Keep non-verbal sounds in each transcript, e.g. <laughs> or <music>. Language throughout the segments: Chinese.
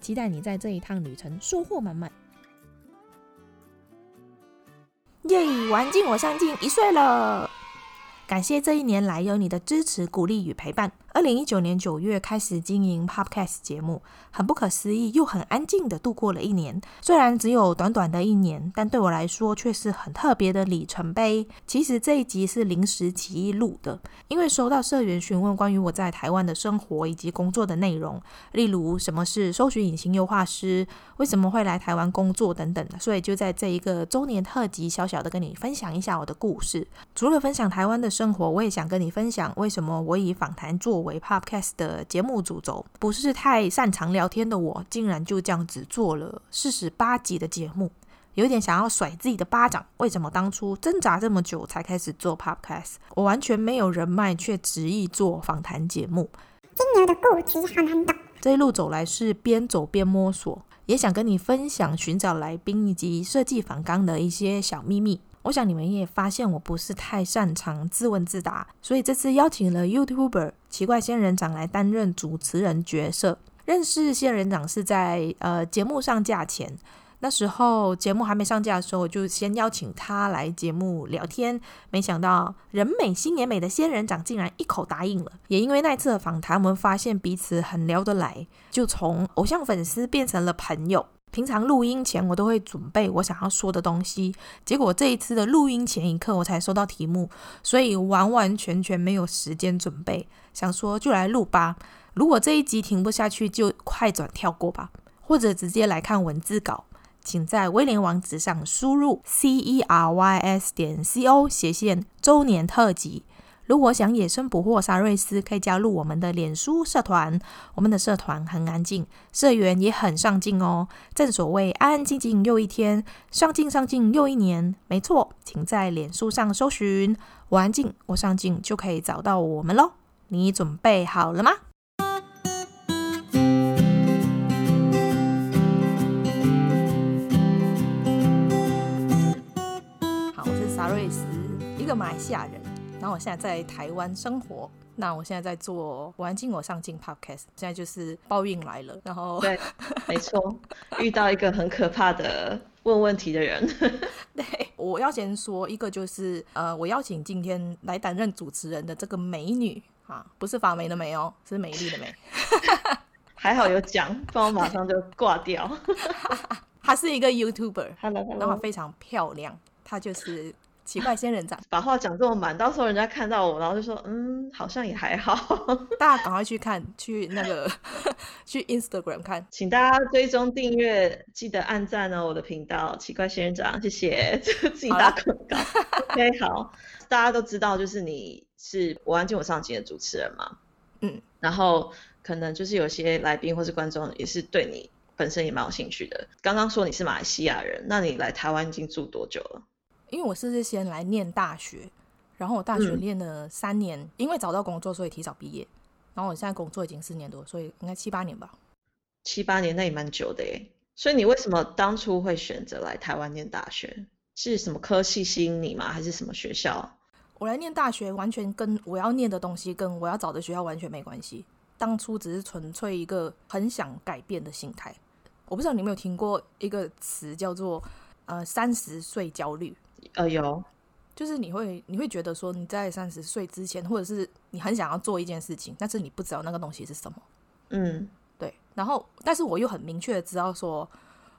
期待你在这一趟旅程收获满满。耶！玩尽，我上进，一岁了。感谢这一年来有你的支持、鼓励与陪伴。二零一九年九月开始经营 Podcast 节目，很不可思议又很安静的度过了一年。虽然只有短短的一年，但对我来说却是很特别的里程碑。其实这一集是临时起意录的，因为收到社员询问关于我在台湾的生活以及工作的内容，例如什么是搜寻引擎优化师，为什么会来台湾工作等等，所以就在这一个周年特辑，小小的跟你分享一下我的故事。除了分享台湾的生活，我也想跟你分享为什么我以访谈做为 Podcast 的节目主轴，不是太擅长聊天的我，竟然就这样子做了四十八集的节目，有点想要甩自己的巴掌。为什么当初挣扎这么久才开始做 Podcast？我完全没有人脉，却执意做访谈节目。金牛的故事好难懂。这一路走来是边走边摸索，也想跟你分享寻找来宾以及设计访纲的一些小秘密。我想你们也发现我不是太擅长自问自答，所以这次邀请了 YouTuber 奇怪仙人掌来担任主持人角色。认识仙人掌是在呃节目上架前，那时候节目还没上架的时候，我就先邀请他来节目聊天。没想到人美心也美的仙人掌竟然一口答应了。也因为那次的访谈，我们发现彼此很聊得来，就从偶像粉丝变成了朋友。平常录音前我都会准备我想要说的东西，结果这一次的录音前一刻我才收到题目，所以完完全全没有时间准备。想说就来录吧，如果这一集停不下去就快转跳过吧，或者直接来看文字稿，请在威廉网址上输入 c e r y s 点 c o 斜线周年特辑。如果想野生捕获沙瑞斯，可以加入我们的脸书社团。我们的社团很安静，社员也很上进哦。正所谓安安静静又一天，上进上进又一年。没错，请在脸书上搜寻“我安静，我上进”，就可以找到我们喽。你准备好了吗？好，我是沙瑞斯，一个马来西亚人。然后我现在在台湾生活，那我现在在做我安静我上进 Podcast，现在就是报应来了。然后对，没错，遇到一个很可怕的问问题的人。<laughs> 对，我要先说一个，就是呃，我邀请今天来担任主持人的这个美女啊，不是发霉的霉哦，是美丽的美。还好有讲，不然我马上就挂掉。<laughs> 她是一个 YouTuber，Hello，Hello. 然后非常漂亮，她就是。奇怪仙人掌，把话讲这么满，到时候人家看到我，然后就说，嗯，好像也还好。<laughs> 大家赶快去看，去那个 <laughs> 去 Instagram 看，请大家追踪订阅，记得按赞哦，我的频道奇怪仙人掌，谢谢，<laughs> 自己打广告。OK，好，大家都知道，就是你是我安静我上进的主持人嘛，嗯，然后可能就是有些来宾或是观众也是对你本身也蛮有兴趣的。刚刚说你是马来西亚人，那你来台湾已经住多久了？因为我是先来念大学，然后我大学念了三年，嗯，因为找到工作，所以提早毕业。然后我现在工作已经四年多，所以应该七八年吧。七八年那也蛮久的耶。所以你为什么当初会选择来台湾念大学？是什么科系吸引你吗？还是什么学校？我来念大学，完全跟我要念的东西跟我要找的学校完全没关系。当初只是纯粹一个很想改变的心态。我不知道你有没有听过一个词叫做呃三十岁焦虑。呃，有，就是你会你会觉得说你在三十岁之前，或者是你很想要做一件事情，但是你不知道那个东西是什么。嗯，对。然后，但是我又很明确的知道说，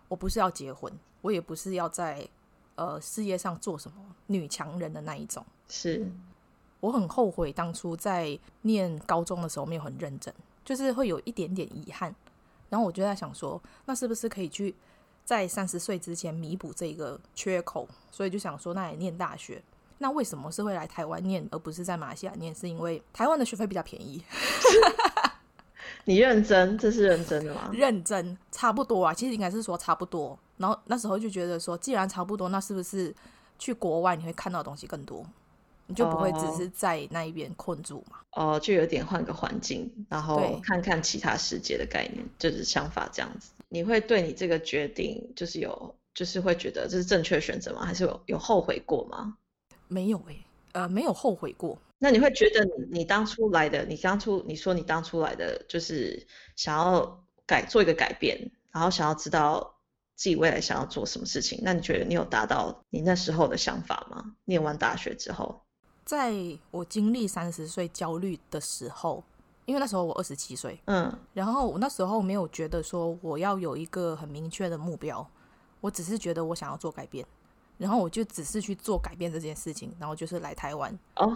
我不是要结婚，我也不是要在呃事业上做什么女强人的那一种。是，我很后悔当初在念高中的时候没有很认真，就是会有一点点遗憾。然后我就在想说，那是不是可以去？在三十岁之前弥补这个缺口，所以就想说，那也念大学。那为什么是会来台湾念，而不是在马来西亚念？是因为台湾的学费比较便宜。<laughs> 你认真，这是认真的吗？<laughs> 认真，差不多啊。其实应该是说差不多。然后那时候就觉得说，既然差不多，那是不是去国外你会看到的东西更多？你就不会只是在那一边困住嘛？哦，就有点换个环境，然后看看其他世界的概念，就是想法这样子。你会对你这个决定，就是有，就是会觉得这是正确选择吗？还是有有后悔过吗？没有诶、欸，呃，没有后悔过。那你会觉得你你当初来的，你当初你说你当初来的就是想要改做一个改变，然后想要知道自己未来想要做什么事情。那你觉得你有达到你那时候的想法吗？念完大学之后？在我经历三十岁焦虑的时候，因为那时候我二十七岁，嗯，然后我那时候没有觉得说我要有一个很明确的目标，我只是觉得我想要做改变，然后我就只是去做改变这件事情，然后就是来台湾，哦，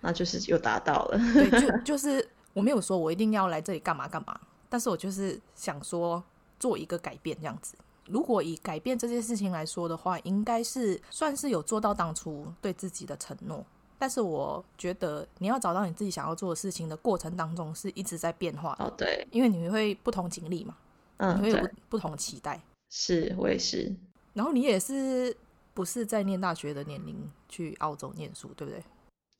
那就是又达到了，对，就 <laughs> 就是我没有说我一定要来这里干嘛干嘛，但是我就是想说做一个改变这样子。如果以改变这件事情来说的话，应该是算是有做到当初对自己的承诺。但是我觉得你要找到你自己想要做的事情的过程当中是一直在变化的。哦，对，因为你会不同经历嘛，嗯，你会有不，不同期待。是，我也是。然后你也是不是在念大学的年龄去澳洲念书，对不对？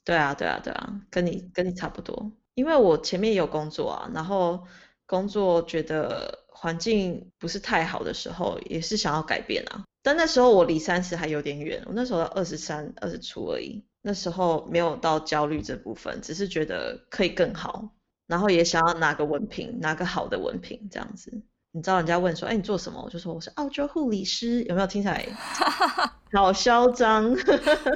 对啊，对啊，对啊，跟你跟你差不多。因为我前面也有工作啊，然后工作觉得环境不是太好的时候，也是想要改变啊。但那时候我离三十还有点远，我那时候二十三、二十出而已。那时候没有到焦虑这部分，只是觉得可以更好，然后也想要拿个文凭，拿个好的文凭这样子。你知道人家问说，哎，你做什么？我就说我是澳洲护理师，有没有听起来 <laughs> 好嚣张？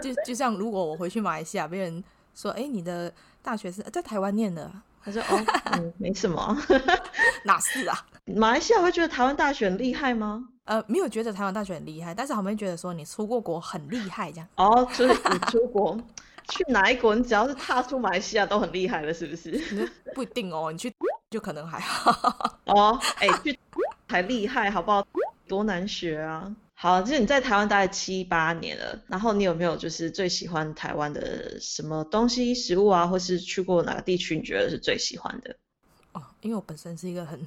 就就像如果我回去马来西亚，别人说，哎，你的大学是在台湾念的，他说，哦，嗯，没什么，<laughs> 哪是啊？马来西亚会觉得台湾大学很厉害吗？呃，没有觉得台湾大学很厉害，但是好像觉得说你出过国很厉害这样。<laughs> 哦，所以你出国去哪一国，你只要是踏出马来西亚都很厉害了，是不是？<laughs> 不一定哦，你去就可能还好。<laughs> 哦，哎，去才厉害，好不好？多难学啊！好，就是你在台湾待了七八年了，然后你有没有就是最喜欢台湾的什么东西、食物啊，或是去过哪个地区你觉得是最喜欢的？哦，因为我本身是一个很。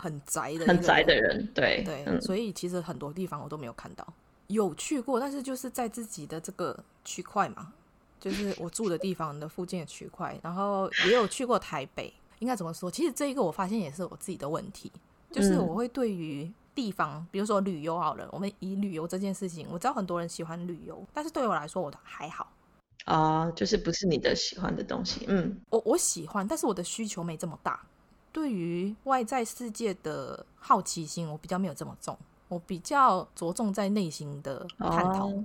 很宅的，很宅的人，对对、嗯，所以其实很多地方我都没有看到，有去过，但是就是在自己的这个区块嘛，就是我住的地方的附近的区块，然后也有去过台北。应该怎么说？其实这一个我发现也是我自己的问题，就是我会对于地方、嗯，比如说旅游好了，我们以旅游这件事情，我知道很多人喜欢旅游，但是对我来说我还好啊、呃，就是不是你的喜欢的东西。嗯，我我喜欢，但是我的需求没这么大。对于外在世界的好奇心，我比较没有这么重，我比较着重在内心的探讨。哦，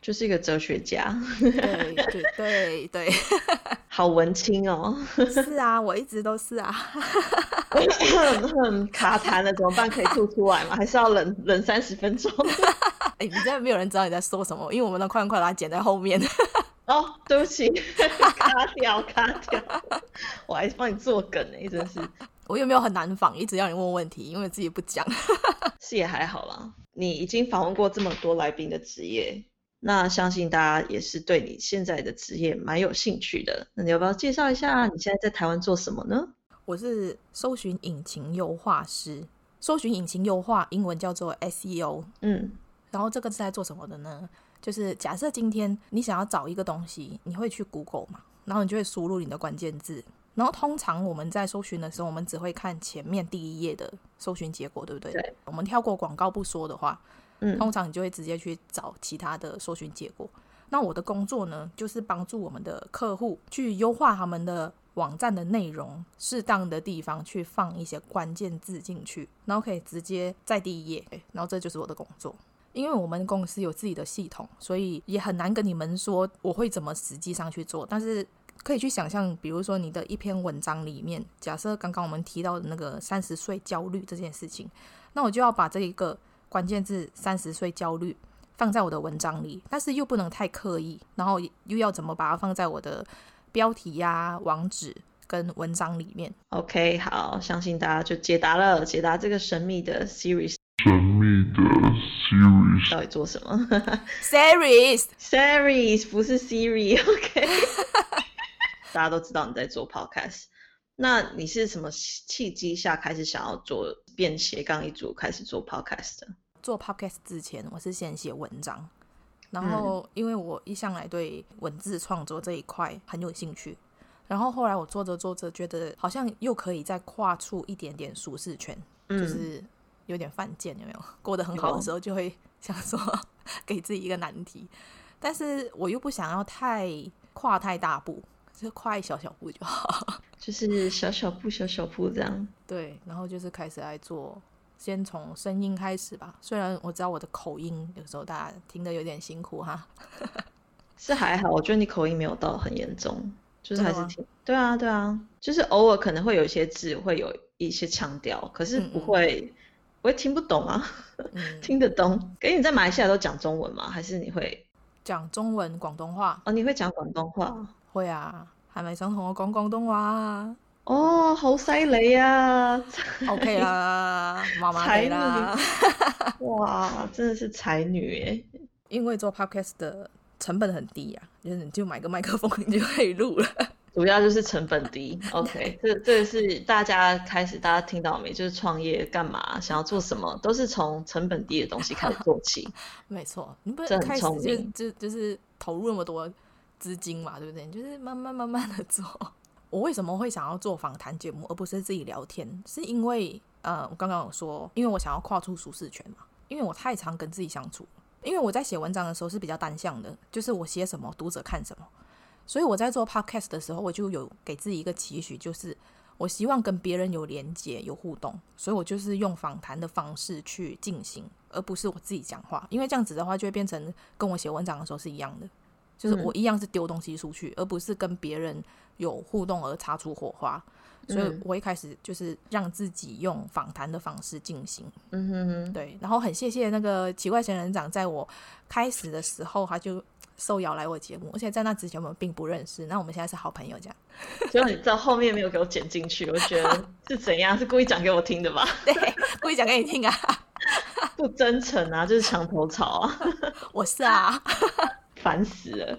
就是一个哲学家。对对 <laughs> 对对，<laughs> 好文青哦。是啊，我一直都是啊。<laughs> 卡痰了怎么办？可以吐出来吗？还是要冷冷三十分钟？哎，你这样没有人知道你在说什么，因为我们的快问快答剪在后面。哦，对不起，<laughs> 卡掉卡掉，我还帮你做梗呢，真是。<laughs> 我有没有很难访？一直要你问问题，因为自己不讲。<laughs> 是也还好啦，你已经访问过这么多来宾的职业，那相信大家也是对你现在的职业蛮有兴趣的。那你要不要介绍一下你现在在台湾做什么呢？我是搜寻引擎优化师，搜寻引擎优化英文叫做 SEO。嗯，然后这个是在做什么的呢？就是假设今天你想要找一个东西，你会去 Google 嘛？然后你就会输入你的关键字。然后通常我们在搜寻的时候，我们只会看前面第一页的搜寻结果，对不对？对。我们跳过广告不说的话，嗯，通常你就会直接去找其他的搜寻结果。那我的工作呢，就是帮助我们的客户去优化他们的网站的内容，适当的地方去放一些关键字进去，然后可以直接在第一页。然后这就是我的工作。因为我们公司有自己的系统，所以也很难跟你们说我会怎么实际上去做。但是可以去想象，比如说你的一篇文章里面，假设刚刚我们提到的那个三十岁焦虑这件事情，那我就要把这一个关键字“三十岁焦虑”放在我的文章里，但是又不能太刻意，然后又要怎么把它放在我的标题呀、网址跟文章里面？OK，好，相信大家就解答了，解答这个神秘的 series。神秘的 series 到底做什么？series，series 不是 Siri，OK？<laughs> 大家都知道你在做 podcast，那你是什么契机下开始想要做变斜杠一族，开始做 podcast 的？做 podcast 之前，我是先写文章，然后因为我一向来对文字创作这一块很有兴趣，然后后来我做着做着，觉得好像又可以再跨出一点点舒适圈，嗯、就是有点犯贱，有没有？<laughs> 过得很好的时候，就会 <laughs> 想说 <laughs> 给自己一个难题，但是我又不想要太跨太大步。就跨一小小步就好，就是小小步、小小步这样。对，然后就是开始来做，先从声音开始吧。虽然我知道我的口音有时候大家听得有点辛苦哈，是还好，我觉得你口音没有到很严重，就是还是听。对啊，对啊，就是偶尔可能会有一些字会有一些腔调，可是不会，我也听不懂啊，嗯、听得懂。给你在马来西亚都讲中文吗？还是你会讲中文、广东话？哦，你会讲广东话？会啊，系咪想同我讲广东话啊？哦，好犀利啊！OK 啦，<laughs> 麻麻地啦。<laughs> 哇，真的是才女耶！因为做 Podcast 的成本很低呀、啊，就是你就买个麦克风你就可以录了。主要就是成本低。<laughs> OK，这这是大家开始大家听到没？就是创业干嘛，想要做什么，都是从成本低的东西开始做起。<laughs> 没错，你不是开始就就就是投入那么多。资金嘛，对不对？就是慢慢慢慢的做。<laughs> 我为什么会想要做访谈节目，而不是自己聊天？是因为呃，我刚刚有说，因为我想要跨出舒适圈嘛。因为我太常跟自己相处，因为我在写文章的时候是比较单向的，就是我写什么，读者看什么。所以我在做 podcast 的时候，我就有给自己一个期许，就是我希望跟别人有连接、有互动。所以我就是用访谈的方式去进行，而不是我自己讲话。因为这样子的话，就会变成跟我写文章的时候是一样的。就是我一样是丢东西出去，嗯、而不是跟别人有互动而擦出火花。所以我一开始就是让自己用访谈的方式进行。嗯哼哼，对。然后很谢谢那个奇怪仙人掌，在我开始的时候他就受邀来我节目，而且在那之前我们并不认识。那我们现在是好朋友，这样。<laughs> 所以你知道后面没有给我剪进去，我觉得 <laughs> 是怎样？是故意讲给我听的吧？对，故意讲给你听啊！<laughs> 不真诚啊，就是墙头草啊！我是啊。烦死了。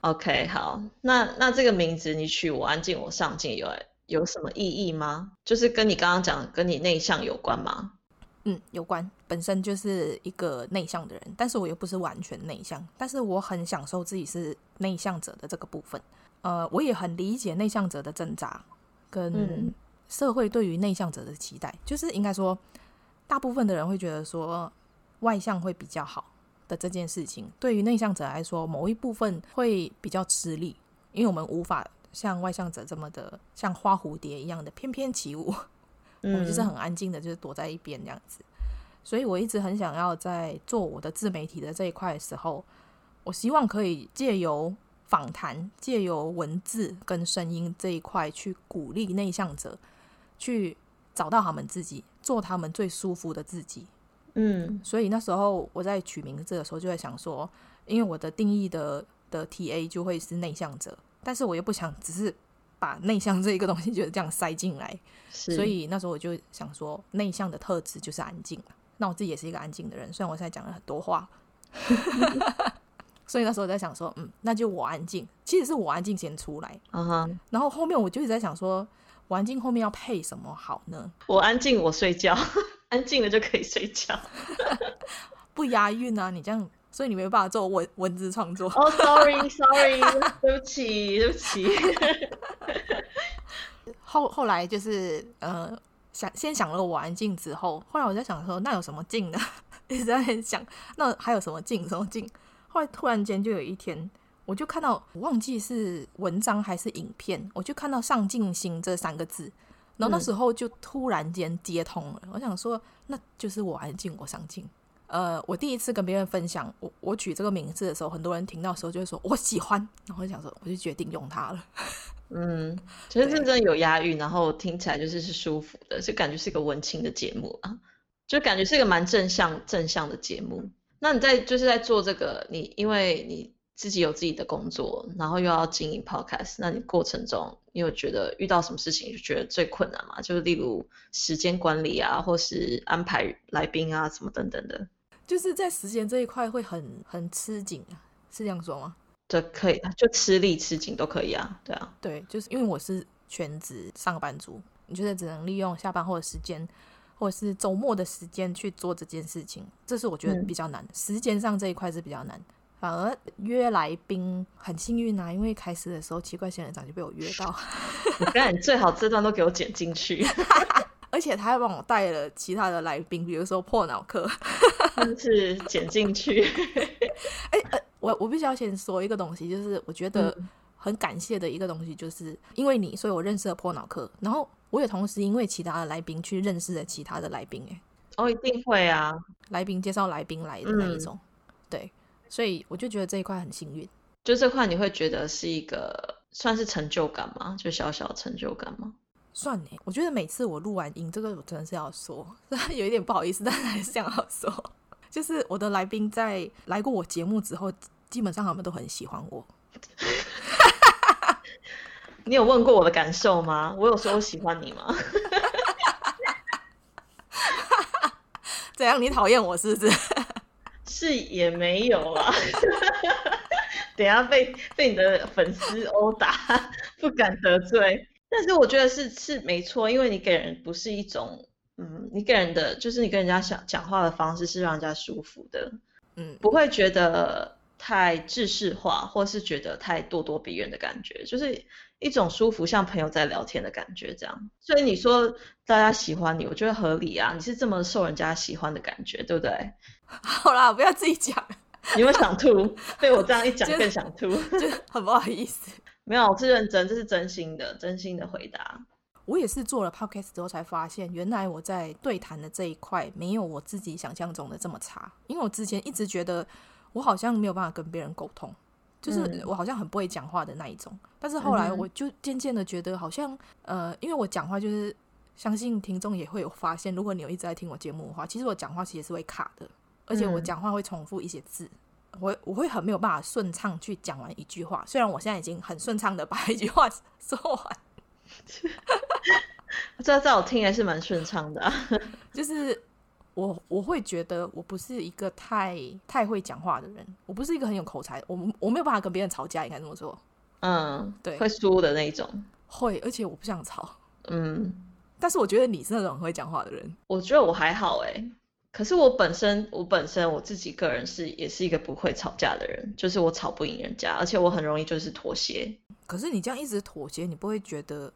OK，好，那那这个名字你取我安静我上进有有什么意义吗？就是跟你刚刚讲跟你内向有关吗？嗯，有关。本身就是一个内向的人，但是我又不是完全内向，但是我很享受自己是内向者的这个部分。呃，我也很理解内向者的挣扎，跟社会对于内向者的期待。嗯、就是应该说，大部分的人会觉得说外向会比较好。的这件事情，对于内向者来说，某一部分会比较吃力，因为我们无法像外向者这么的像花蝴蝶一样的翩翩起舞，<laughs> 嗯、我们就是很安静的，就是躲在一边这样子。所以我一直很想要在做我的自媒体的这一块的时候，我希望可以借由访谈、借由文字跟声音这一块，去鼓励内向者去找到他们自己，做他们最舒服的自己。嗯，所以那时候我在取名字的时候就在想说，因为我的定义的的 TA 就会是内向者，但是我又不想只是把内向这一个东西就是这样塞进来，所以那时候我就想说，内向的特质就是安静。那我自己也是一个安静的人，虽然我现在讲了很多话 <laughs> <laughs> 所以那时候我在想说，嗯，那就我安静，其实是我安静先出来，然后后面我就一直在想说，我安静后面要配什么好呢？我安静，我睡觉。<laughs> 安静了就可以睡觉，不押韵啊！你这样，所以你没有办法做文文字创作。哦、oh,，sorry，sorry，<laughs> 对不起，对不起。<laughs> 后后来就是呃，想先想了我安静之后，后来我在想说，那有什么静呢？<laughs> 一直在想，那还有什么静？什么静？后来突然间就有一天，我就看到，我忘记是文章还是影片，我就看到“上进心”这三个字。然后那时候就突然间接通了，嗯、我想说，那就是我安静，我上进。呃，我第一次跟别人分享我我取这个名字的时候，很多人听到的时候就会说我喜欢，然后我就想说，我就决定用它了。<laughs> 嗯，其实真正有押韵，然后听起来就是是舒服的，就感觉是一个文青的节目啊，就感觉是一个蛮正向正向的节目。那你在就是在做这个，你因为你。自己有自己的工作，然后又要经营 podcast，那你过程中你有觉得遇到什么事情就觉得最困难吗？就是例如时间管理啊，或是安排来宾啊，什么等等的。就是在时间这一块会很很吃紧啊，是这样说吗？这，可以，就吃力吃紧都可以啊，对啊。对，就是因为我是全职上班族，你就是只能利用下班后的时间，或者是周末的时间去做这件事情，这是我觉得比较难。嗯、时间上这一块是比较难。反而约来宾很幸运啊，因为开始的时候奇怪仙人掌就被我约到。<laughs> 我刚你最好这段都给我剪进去，<laughs> <laughs> 而且他还帮我带了其他的来宾，比如说破脑客，<laughs> 真是剪进去。<laughs> 哎、欸，我我必须要先说一个东西，就是我觉得很感谢的一个东西，就是因为你，所以我认识了破脑客，然后我也同时因为其他的来宾去认识了其他的来宾。哎，哦，一定会啊，来宾介绍来宾来的那一种，嗯、对。所以我就觉得这一块很幸运，就这块你会觉得是一个算是成就感吗？就小小的成就感吗？算呢。我觉得每次我录完音，这个我真的是要说，<laughs> 有一点不好意思，但是还是想要说，就是我的来宾在来过我节目之后，基本上他们都很喜欢我。<laughs> 你有问过我的感受吗？我有说我喜欢你吗？<laughs> 怎样？你讨厌我是不是？是也没有啊，等下被被你的粉丝殴打，不敢得罪。但是我觉得是是没错，因为你给人不是一种，嗯，你给人的就是你跟人家讲讲话的方式是让人家舒服的，嗯，不会觉得太制式化，或是觉得太咄咄逼人的感觉，就是一种舒服，像朋友在聊天的感觉这样。所以你说大家喜欢你，我觉得合理啊，你是这么受人家喜欢的感觉，对不对？<laughs> 好啦，不要自己讲。你会想吐？被我这样一讲 <laughs> 更想吐，就很不好意思。没有，我是认真，这是真心的，真心的回答。我也是做了 podcast 之后才发现，原来我在对谈的这一块没有我自己想象中的这么差。因为我之前一直觉得我好像没有办法跟别人沟通，就是我好像很不会讲话的那一种。嗯、但是后来我就渐渐的觉得，好像呃，因为我讲话就是，相信听众也会有发现，如果你有一直在听我节目的话，其实我讲话其实是会卡的。而且我讲话会重复一些字，嗯、我我会很没有办法顺畅去讲完一句话。虽然我现在已经很顺畅的把 <laughs> 一句话 <laughs> 说完，<laughs> 这在我听起来是蛮顺畅的、啊。就是我我会觉得我不是一个太太会讲话的人，我不是一个很有口才，我我没有办法跟别人吵架，应该这么说。嗯，对，会输的那一种。会，而且我不想吵。嗯，但是我觉得你是那种很会讲话的人。我觉得我还好哎、欸。可是我本身，我本身我自己个人是也是一个不会吵架的人，就是我吵不赢人家，而且我很容易就是妥协。可是你这样一直妥协，你不会觉得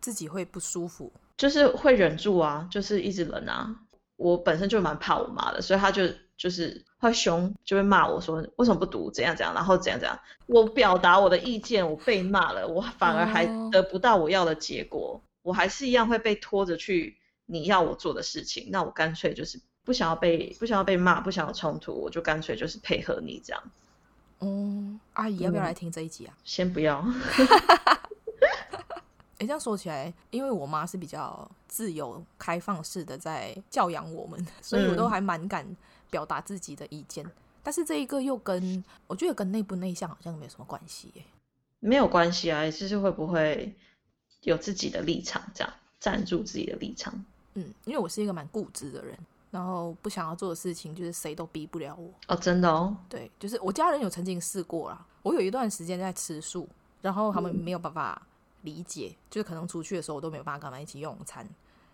自己会不舒服？就是会忍住啊，就是一直忍啊。我本身就蛮怕我妈的，所以她就就是会凶，就会骂我说为什么不读，怎样怎样，然后怎样怎样。我表达我的意见，我被骂了，我反而还得不到我要的结果，哦、我还是一样会被拖着去你要我做的事情。那我干脆就是。不想要被不想要被骂，不想要冲突，我就干脆就是配合你这样。嗯，阿姨要不要来听这一集啊？先不要。<laughs> 哎，这样说起来，因为我妈是比较自由开放式的在教养我们，<laughs> 所以我都还蛮敢表达自己的意见。嗯、但是这一个又跟我觉得跟内不内向好像没有什么关系耶。没有关系啊，就是会不会有自己的立场，这样站住自己的立场。嗯，因为我是一个蛮固执的人。然后不想要做的事情，就是谁都逼不了我哦，真的哦。对，就是我家人有曾经试过啦。我有一段时间在吃素，然后他们没有办法理解，嗯、就是可能出去的时候我都没有办法跟他们一起用餐。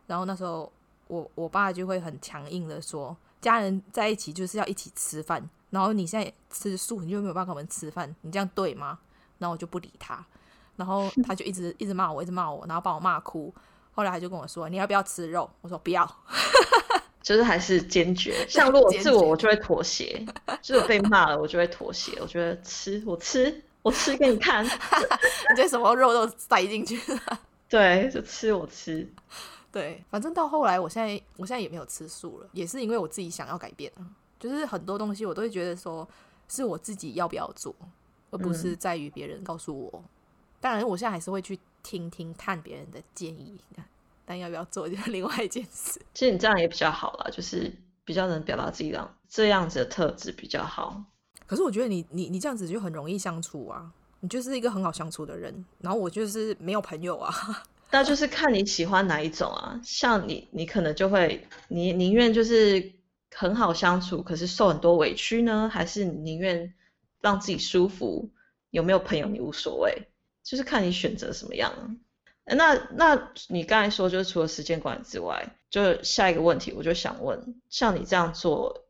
然后那时候我我爸就会很强硬的说，家人在一起就是要一起吃饭。然后你现在吃素，你就没有办法跟我们吃饭，你这样对吗？然后我就不理他，然后他就一直一直骂我，一直骂我，然后把我骂哭。后来他就跟我说：“你要不要吃肉？”我说：“不要。”就是还是坚决，像如果是我，我就会妥协。就是被骂了，我就会妥协。我觉得吃，我吃，我吃给你看。<laughs> 你这什么肉都塞进去了。<laughs> 对，就吃我吃。对，反正到后来，我现在我现在也没有吃素了，也是因为我自己想要改变。就是很多东西我都会觉得说，是我自己要不要做，而不是在于别人告诉我。嗯、当然，我现在还是会去听听看别人的建议。但要不要做 <laughs> 就是另外一件事。其实你这样也比较好啦，就是比较能表达自己这样这样子的特质比较好。可是我觉得你你你这样子就很容易相处啊，你就是一个很好相处的人。然后我就是没有朋友啊。<laughs> 那就是看你喜欢哪一种啊。像你，你可能就会你宁愿就是很好相处，可是受很多委屈呢，还是宁愿让自己舒服？有没有朋友你无所谓，就是看你选择什么样。那那你刚才说，就是除了时间管理之外，就下一个问题，我就想问，像你这样做，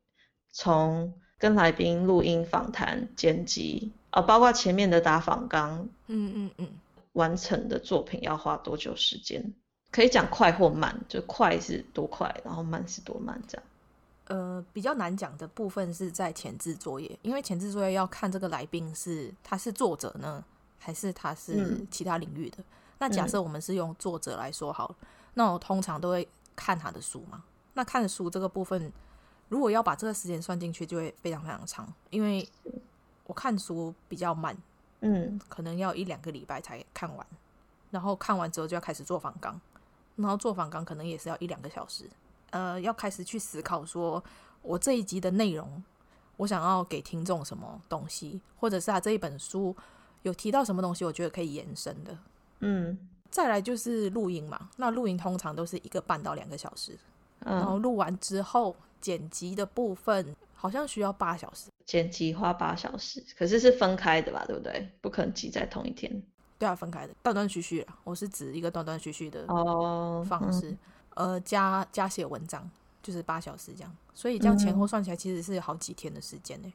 从跟来宾录音、访谈、剪辑啊，包括前面的打访纲，嗯嗯嗯，完成的作品要花多久时间？可以讲快或慢，就快是多快，然后慢是多慢这样。呃，比较难讲的部分是在前置作业，因为前置作业要看这个来宾是他是作者呢，还是他是其他领域的。嗯、那假设我们是用作者来说好了，嗯、那我通常都会看他的书嘛。那看书这个部分，如果要把这个时间算进去，就会非常非常长，因为我看书比较慢，嗯，可能要一两个礼拜才看完，然后看完之后就要开始做访纲，然后做访纲可能也是要一两个小时。呃，要开始去思考，说我这一集的内容，我想要给听众什么东西，或者是他这一本书有提到什么东西，我觉得可以延伸的。嗯，再来就是录音嘛，那录音通常都是一个半到两个小时，嗯、然后录完之后剪辑的部分好像需要八小时，剪辑花八小时，可是是分开的吧，对不对？不可能挤在同一天。对啊，分开的，断断续续啊，我是指一个断断续续的哦方式。哦嗯呃，加加写文章就是八小时这样，所以这样前后算起来其实是好几天的时间呢。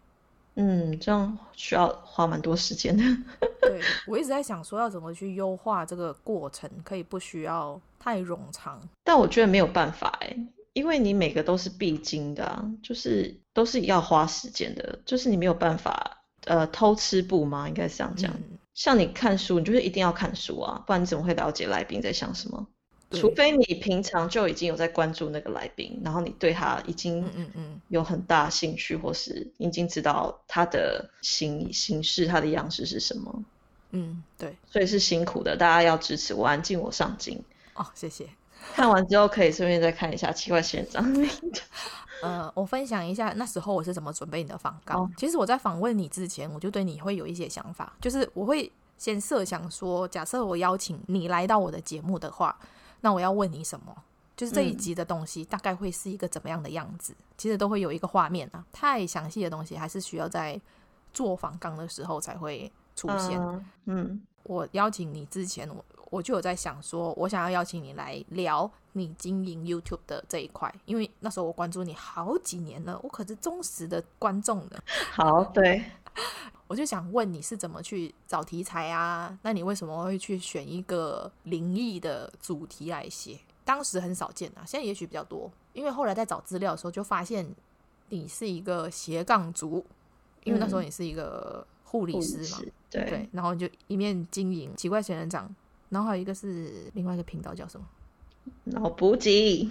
嗯，这样需要花蛮多时间的。<laughs> 对，我一直在想说要怎么去优化这个过程，可以不需要太冗长。但我觉得没有办法哎，因为你每个都是必经的啊，就是都是要花时间的，就是你没有办法呃偷吃步吗？应该是这样讲。嗯，像你看书，你就是一定要看书啊，不然你怎么会了解来宾在想什么？除非你平常就已经有在关注那个来宾，然后你对他已经嗯嗯有很大兴趣，或是已经知道他的形形式、他的样式是什么。嗯，对，所以是辛苦的，大家要支持我安静，我上进。哦，谢谢。看完之后可以顺便再看一下奇怪仙人掌。<laughs> 呃，我分享一下那时候我是怎么准备你的访稿。哦、其实我在访问你之前，我就对你会有一些想法，就是我会先设想说，假设我邀请你来到我的节目的话。那我要问你什么？就是这一集的东西大概会是一个怎么样的样子？嗯、其实都会有一个画面啊。太详细的东西还是需要在做访纲的时候才会出现。嗯，嗯，我邀请你之前，我我就有在想说，我想要邀请你来聊你经营 YouTube 的这一块，因为那时候我关注你好几年了，我可是忠实的观众呢。<laughs> 好，对，我就想问你是怎么去找题材啊？那你为什么会去选一个灵异的主题来写？当时很少见啊，现在也许比较多。因为后来在找资料的时候，就发现你是一个斜杠族，因为那时候你是一个护理师嘛，对，对，然后就一面经营奇怪仙人掌，然后还有一个是另外一个频道叫什么？脑补给，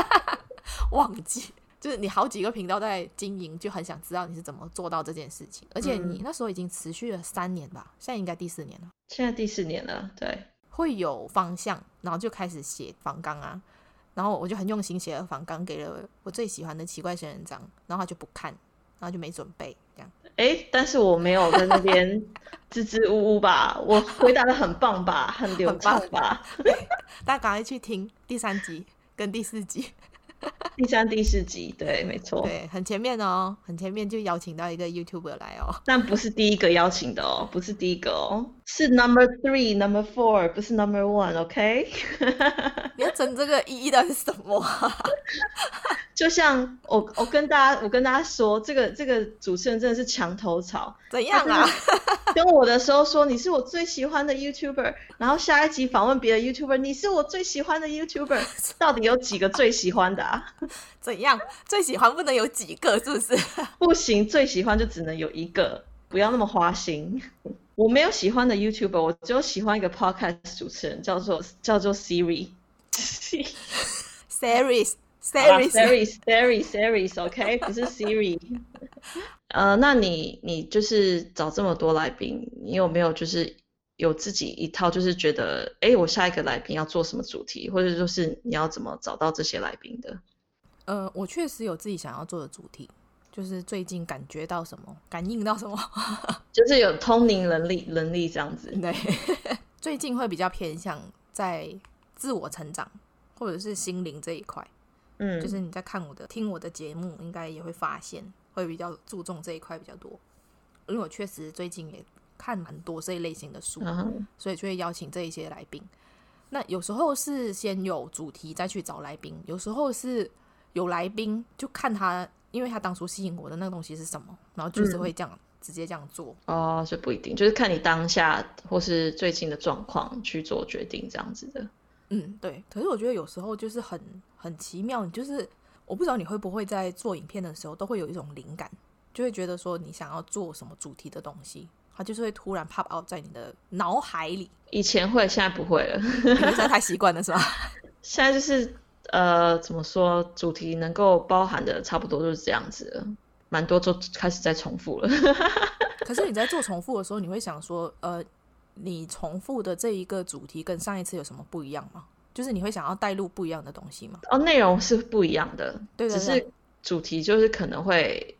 <laughs> 忘记。就是你好几个频道在经营，就很想知道你是怎么做到这件事情。而且你那时候已经持续了三年吧，现在应该第四年了。现在第四年了，对，会有方向，然后就开始写访纲啊。然后我就很用心写了访纲，给了我最喜欢的奇怪仙人掌，然后他就不看，然后就没准备这样。哎，但是我没有在那边 <laughs> 支支吾吾吧？我回答的很棒吧？很流畅吧？<laughs> 大家赶快去听第三集跟第四集。<laughs> 第三、第四集，对，没错，对，很前面哦，很前面就邀请到一个 YouTuber 来哦，但不是第一个邀请的哦，不是第一个哦，是 Number Three、Number Four，不是 Number One，OK？<laughs> Okay? 你要整这个意义的是什么？就像我，我跟大家，我跟大家说，这个这个主持人真的是墙头草。怎样啊？跟我的时候说你是我最喜欢的 YouTuber，然后下一集访问别的 YouTuber，你是我最喜欢的 YouTuber，<laughs> 到底有几个最喜欢的啊？怎样？最喜欢不能有几个，是不是？<laughs> 不行，最喜欢就只能有一个，不要那么花心。我没有喜欢的 YouTuber，我只有喜欢一个 Podcast 主持人，叫做叫做 Siri。<laughs> Series。Series，Series，Series，OK，不是 Siri。<laughs> 呃，那你你就是找这么多来宾，你有没有就是有自己一套，就是觉得，哎，我下一个来宾要做什么主题，或者就是你要怎么找到这些来宾的？呃，我确实有自己想要做的主题，就是最近感觉到什么，感应到什么，<laughs> 就是有通灵能力能力这样子。对，<laughs> 最近会比较偏向在自我成长或者是心灵这一块。嗯，就是你在看我的、听我的节目，应该也会发现会比较注重这一块比较多。因为我确实最近也看蛮多这一类型的书，嗯、所以就会邀请这一些来宾。那有时候是先有主题再去找来宾，有时候是有来宾就看他，因为他当初吸引我的那个东西是什么，然后就是会这样、嗯、直接这样做。哦，是不一定，就是看你当下或是最近的状况去做决定这样子的。嗯，对。可是我觉得有时候就是很很奇妙，你就是我不知道你会不会在做影片的时候都会有一种灵感，就会觉得说你想要做什么主题的东西。它就是会突然 pop out 在你的脑海里。以前会，现在不会了。现在太习惯了，是吧？<laughs> 现在就是呃，怎么说，主题能够包含的差不多就是这样子了，蛮多就开始在重复了。<laughs> 可是你在做重复的时候，你会想说，呃，你重复的这一个主题跟上一次有什么不一样吗？就是你会想要带入不一样的东西吗？哦，内容是不一样的，对，对，对，只是主题就是可能会。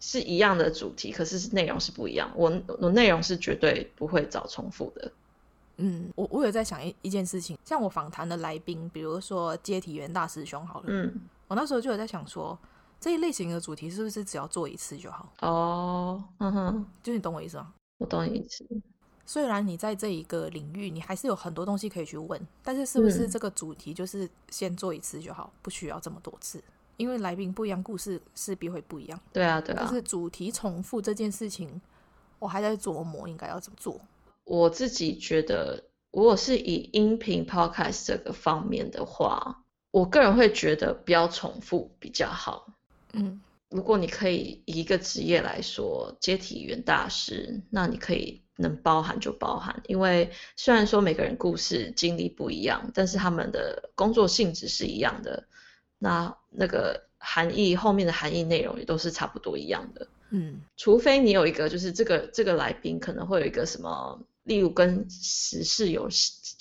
是一样的主题，可是内容是不一样。我我内容是绝对不会找重复的。嗯，我我有在想一一件事情，像我访谈的来宾，比如说接体员大师兄好了，嗯，我那时候就有在想说，这一类型的主题是不是只要做一次就好？哦，嗯哼，就你懂我意思吗？我懂你意思。虽然你在这一个领域，你还是有很多东西可以去问，但是是不是这个主题就是先做一次就好，不需要这么多次？因为来宾不一样，故事势必会不一样。对啊，对啊。但是主题重复这件事情，我还在琢磨应该要怎么做。我自己觉得，如果是以音频 podcast 这个方面的话，我个人会觉得不要重复比较好。嗯，如果你可以以一个职业来说，接体员大师，那你可以能包含就包含，因为虽然说每个人故事经历不一样，但是他们的工作性质是一样的。那那个含义后面的含义内容也都是差不多一样的，嗯，除非你有一个就是这个这个来宾可能会有一个什么，例如跟时事有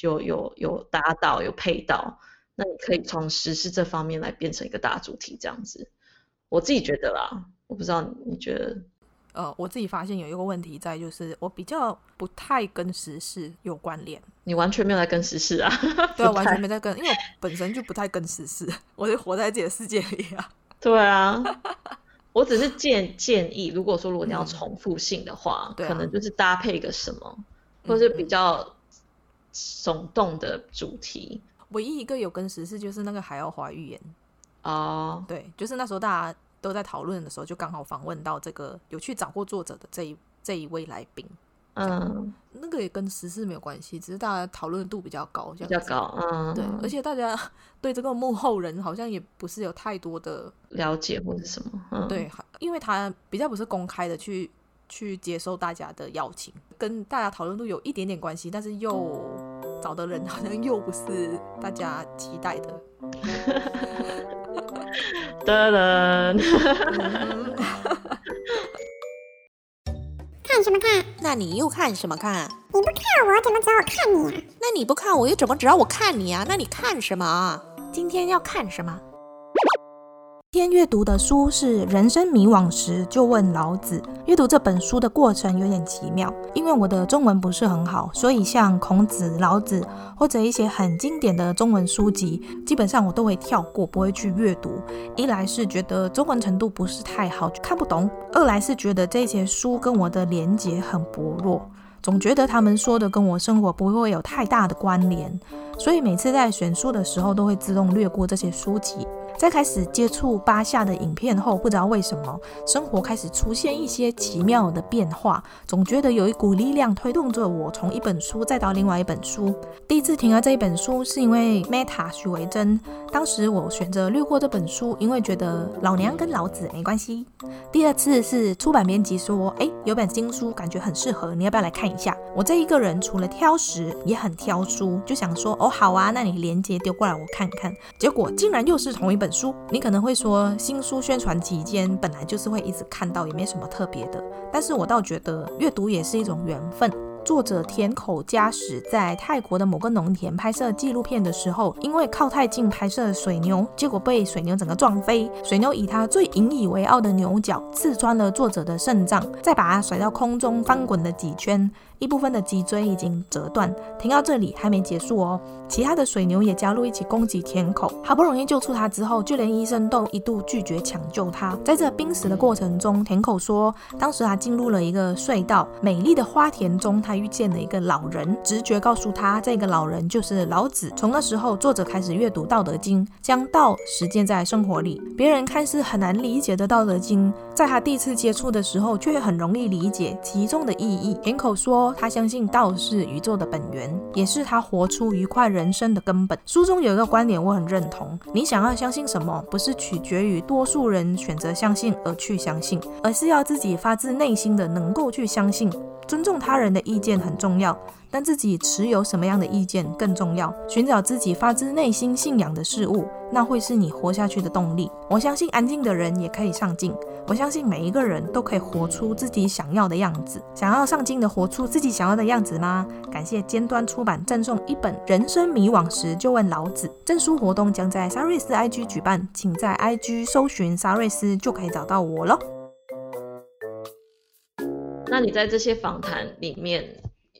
有有有搭到有配到，那你可以从时事这方面来变成一个大主题这样子，我自己觉得啦，我不知道你觉得。呃，我自己发现有一个问题在，就是我比较不太跟时事有关联。你完全没有在跟时事啊？<laughs> 对啊，完全没在跟，因为我本身就不太跟时事，<laughs> 我就活在自己的世界里啊。<laughs> 对啊，我只是建建议，如果说如果你要重复性的话，嗯、可能就是搭配一个什么，啊、或者是比较耸动的主题。唯一一个有跟时事就是那个海奥华预言哦，对，就是那时候大家。都在讨论的时候，就刚好访问到这个有去找过作者的这一这一位来宾。嗯，那个也跟时事没有关系，只是大家讨论度比较高，比较高。嗯，对，而且大家 <laughs> 对这个幕后人好像也不是有太多的了解或者什么。嗯，对，因为他比较不是公开的去去接受大家的邀请，跟大家讨论度有一点点关系，但是又找的人好像又不是大家期待的。<laughs> 的 <laughs> 人看什么看？那你又看什么看？你不看我怎么知道我看你啊？那你不看我又怎么知道我看你啊？那你看什么？今天要看什么？今天阅读的书是《人生迷惘时就问老子》。阅读这本书的过程有点奇妙，因为我的中文不是很好，所以像孔子、老子或者一些很经典的中文书籍，基本上我都会跳过，不会去阅读。一来是觉得中文程度不是太好，看不懂；二来是觉得这些书跟我的连结很薄弱，总觉得他们说的跟我生活不会有太大的关联，所以每次在选书的时候都会自动略过这些书籍。在开始接触巴夏的影片后，不知道为什么，生活开始出现一些奇妙的变化，总觉得有一股力量推动着我从一本书再到另外一本书。第一次听到这一本书是因为 Meta 许维珍，当时我选择略过这本书，因为觉得老娘跟老子没关系。第二次是出版编辑说，哎，有本新书感觉很适合，你要不要来看一下？我这一个人除了挑食，也很挑书，就想说，哦，好啊，那你链接丢过来我看看。结果竟然又是同一本。本书，你可能会说，新书宣传期间本来就是会一直看到，也没什么特别的。但是我倒觉得阅读也是一种缘分。作者田口嘉史在泰国的某个农田拍摄纪录片的时候，因为靠太近拍摄水牛，结果被水牛整个撞飞。水牛以它最引以为傲的牛角刺穿了作者的肾脏，再把它甩到空中翻滚了几圈。一部分的脊椎已经折断，停到这里还没结束哦。其他的水牛也加入一起攻击田口，好不容易救出他之后，就连医生都一度拒绝抢救他。在这濒死的过程中，田口说，当时他进入了一个隧道，美丽的花田中，他遇见了一个老人，直觉告诉他，这个老人就是老子。从那时候，作者开始阅读《道德经》，将道实践在生活里。别人看似很难理解的《道德经》，在他第一次接触的时候，却很容易理解其中的意义。田口说，他相信道是宇宙的本源，也是他活出愉快人生的根本。书中有一个观点，我很认同：你想要相信什么，不是取决于多数人选择相信而去相信，而是要自己发自内心的能够去相信。尊重他人的意见很重要，但自己持有什么样的意见更重要。寻找自己发自内心信仰的事物，那会是你活下去的动力。我相信安静的人也可以上进。我相信每一个人都可以活出自己想要的样子。想要上进的活出自己想要的样子吗？感谢尖端出版赠送一本《人生迷惘时就问老子》赠书活动将在沙瑞斯 IG 举办，请在 IG 搜寻沙瑞斯就可以找到我喽。那你在这些访谈里面，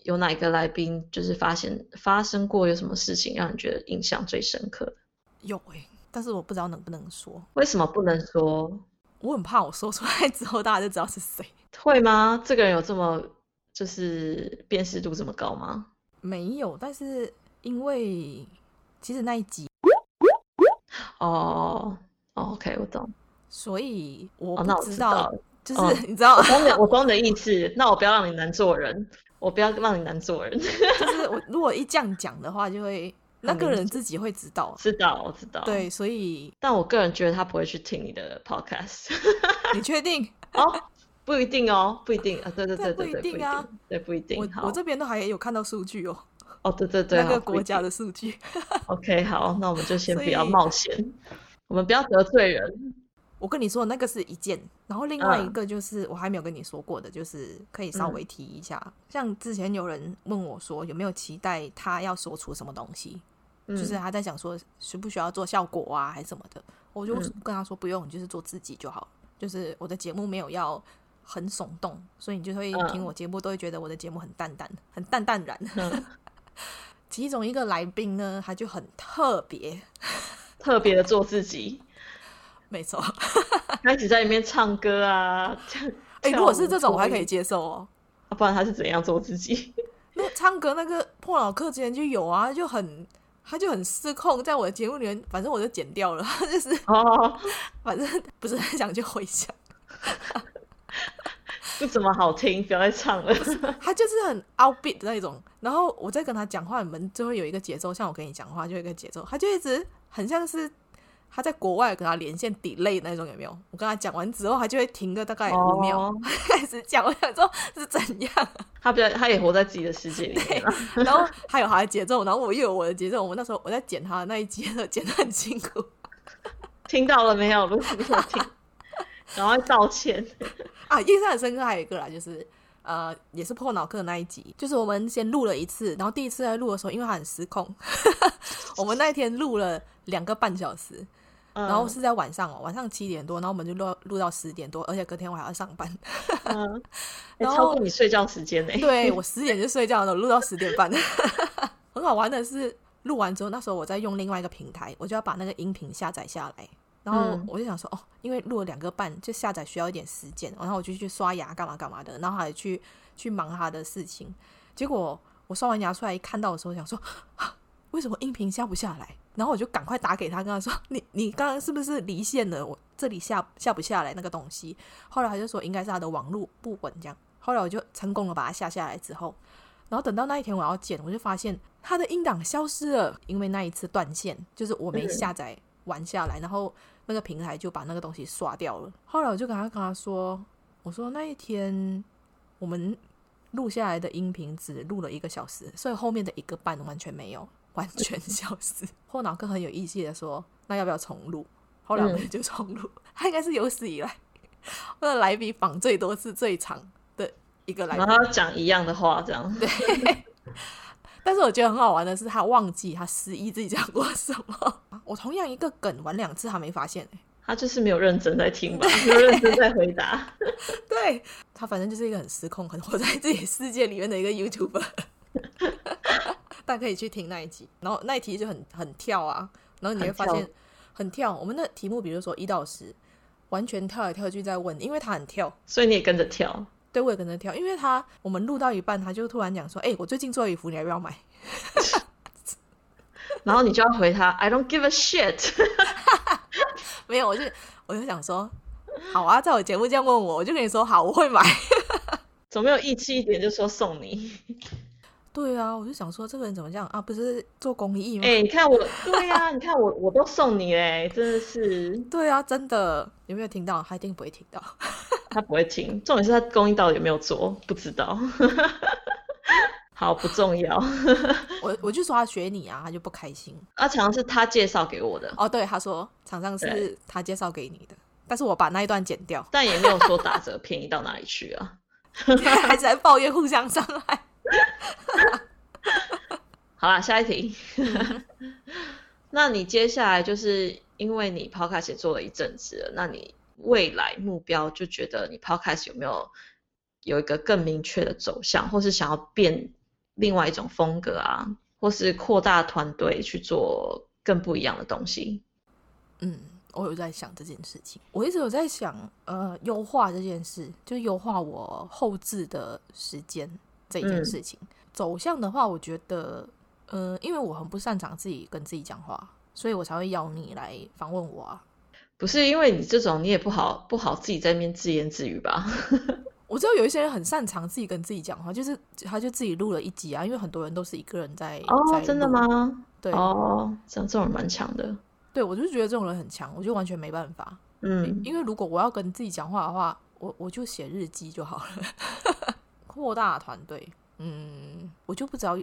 有哪一个来宾就是发现发生过有什么事情让你觉得印象最深刻的？有诶、欸，但是我不知道能不能说。为什么不能说？我很怕我说出来之后大家就知道是谁。会吗？这个人有这么就是辨识度这么高吗？没有，但是因为其实那一集哦，哦，OK，我懂。所以我不知道。哦，那我知道。就是、哦、你知道，我懂你，我懂你的意思。那我不要让你难做人，我不要让你难做人。<laughs> 就是我如果一这样讲的话，就会那个人自己会知道。知道，我知道。对，所以，但我个人觉得他不会去听你的 podcast。<laughs> 你确定？哦，不一定哦，不一定啊。对对对对，不一定啊，对不一定。我我这边都还有看到数据哦。哦，对对对，那个国家的数据。OK，好，那我们就先不要冒险，我们不要得罪人。我跟你说，那个是一件，然后另外一个就是我还没有跟你说过的，就是可以稍微提一下。嗯、像之前有人问我说，有没有期待他要说出什么东西，嗯、就是他在想说需不需要做效果啊，还是什么的。我就跟他说不用，你就是做自己就好。就是我的节目没有要很耸动，所以你就会听我节目都会觉得我的节目很淡淡，很淡淡然。嗯、<laughs> 其中一个来宾呢，他就很特别，<laughs> 特别的做自己。没错，<laughs> 开始在里面唱歌啊，<laughs> 哎、欸，如果是这种，我还可以接受哦。啊、不然他是怎样做自己？<laughs> 那唱歌那个破脑课之前就有啊，就很，他就很失控，在我的节目里面，反正我就剪掉了，就是哦，反正不是很想去回想，不怎么好听，不要再唱了。他就是很 outbeat 的那种，然后我在跟他讲话，你们就会有一个节奏，像我跟你讲话就有一个节奏，他就一直很像是。他在国外跟他连线 delay 那种有没有？我跟他讲完之后，他就会停个大概五秒，oh. <laughs> 开始讲。我想说是怎样？他比较，他也活在自己的世界里面。<laughs> 然后他有他的节奏，然后我又有我的节奏。我那时候我在剪他的那一集，<laughs> 剪的很辛苦。听到了没有？不是不是听，然后道歉啊！印象很深刻，还有一个啦，就是呃，也是破脑课的那一集，就是我们先录了一次，然后第一次在录的时候，因为他很失控，我们那一天录了两个半小时。然后是在晚上哦，晚上七点多，然后我们就录录到十点多，而且隔天我还要上班，嗯，<laughs> 然后超过你睡觉时间呢？对，<laughs> 我十点就睡觉了，录到十点半。<laughs> 很好玩的是，录完之后，那时候我在用另外一个平台，我就要把那个音频下载下来，然后我就想说，哦，因为录了两个半，就下载需要一点时间，然后我就去刷牙干嘛干嘛的，然后还去去忙他的事情。结果我刷完牙出来一看到的时候，想说，为什么音频下不下来？然后我就赶快打给他，跟他说：“ <laughs> 你你刚刚是不是离线了？我这里下下不下来那个东西。”后来他就说应该是他的网络不稳这样。后来我就成功的把它下下来之后，然后等到那一天我要剪，我就发现他的音档消失了，因为那一次断线，就是我没下载完下来，然后那个平台就把那个东西刷掉了。后来我就跟他跟他说：“我说那一天我们录下来的音频只录了一个小时，所以后面的一个半完全没有。”完全 <laughs> 消失。后脑哥很有意气的说：“那要不要重录？”后来我们就重录。嗯、<laughs> 他应该是有史以来我的来宾访最多次最长的一个来宾。然后他讲一样的话，这样对。<laughs> 但是我觉得很好玩的是，他忘记他失忆自己讲过什么。我同样一个梗玩两次他没发现。他就是没有认真在听吧？没有认真在回答。对，他反正就是一个很失控、很活在自己世界里面的一个 YouTuber。大家可以去听那一集，然后那一题就很很跳啊，然后你会发现很跳。我们的题目，比如说一到十，完全跳来跳去在问，因为他很跳，所以你也跟着跳。对，我也跟着跳，因为他我们录到一半，他就突然讲说：“哎、欸，我最近做的衣服，你要不要买？” <laughs> 然后你就要回他：“I don't give a shit。<laughs> ”没有，我就我就想说：“好啊，在我节目这样问我，我就跟你说好，我会买。” <laughs> 总没有义气一点就说送你？对啊，我就想说这个人怎么这样啊？不是做公益吗？哎、欸，你看我，对啊，<laughs> 你看我，我都送你嘞，真的是。对啊，真的，有没有听到？他一定不会听到。<laughs> 他不会听，重点是他公益到底有没有做，不知道。<laughs> 好，不重要。我我就说他学你啊，他就不开心。啊，常常是他介绍给我的。哦，对，他说常常是他介绍给你的，但是我把那一段剪掉。但也没有说打折便宜到哪里去啊，还是在抱怨互相伤害。<laughs> 好啦，下一题。<laughs> 那你接下来就是因为你 Podcast 也做了一阵子了，那你未来目标就觉得你 Podcast 有没有有一个更明确的走向，或是想要变另外一种风格啊，或是扩大团队去做更不一样的东西？嗯，我有在想这件事情，我一直有在想，呃，优化这件事，就优化我后置的时间。这一件事情、嗯、走向的话，我觉得，呃，因为我很不擅长自己跟自己讲话，所以我才会邀你来访问我啊。不是因为你这种，你也不好不好自己在那边自言自语吧？<laughs> 我知道有一些人很擅长自己跟自己讲话，就是他就自己录了一集啊。因为很多人都是一个人在哦，在真的吗？对哦，这这种人蛮强的。对，我就觉得这种人很强，我就完全没办法。嗯，因为如果我要跟自己讲话的话，我我就写日记就好了。扩大团队，嗯，我就不知道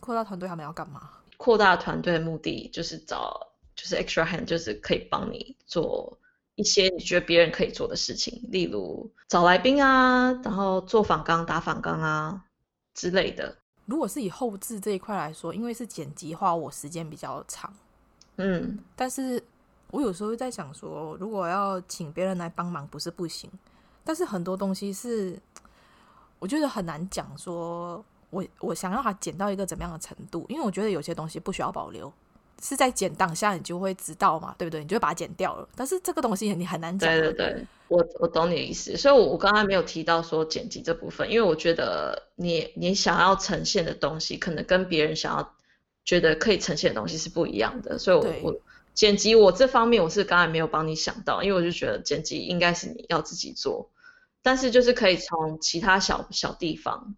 扩大团队他们要干嘛。扩大团队的目的就是找，就是 extra hand，就是可以帮你做一些你觉得别人可以做的事情，例如找来宾啊，然后做访纲、打访纲啊之类的。如果是以后置这一块来说，因为是剪辑花我时间比较长，嗯，但是我有时候在想说，如果要请别人来帮忙，不是不行，但是很多东西是。我觉得很难讲，说我我想要它剪到一个怎么样的程度，因为我觉得有些东西不需要保留，是在剪当下你就会知道嘛，对不对？你就会把它剪掉了。但是这个东西你很难讲。对对对，我我懂你的意思，所以我我刚才没有提到说剪辑这部分，因为我觉得你你想要呈现的东西，可能跟别人想要觉得可以呈现的东西是不一样的，所以我我剪辑我这方面我是刚才没有帮你想到，因为我就觉得剪辑应该是你要自己做。但是就是可以从其他小小地方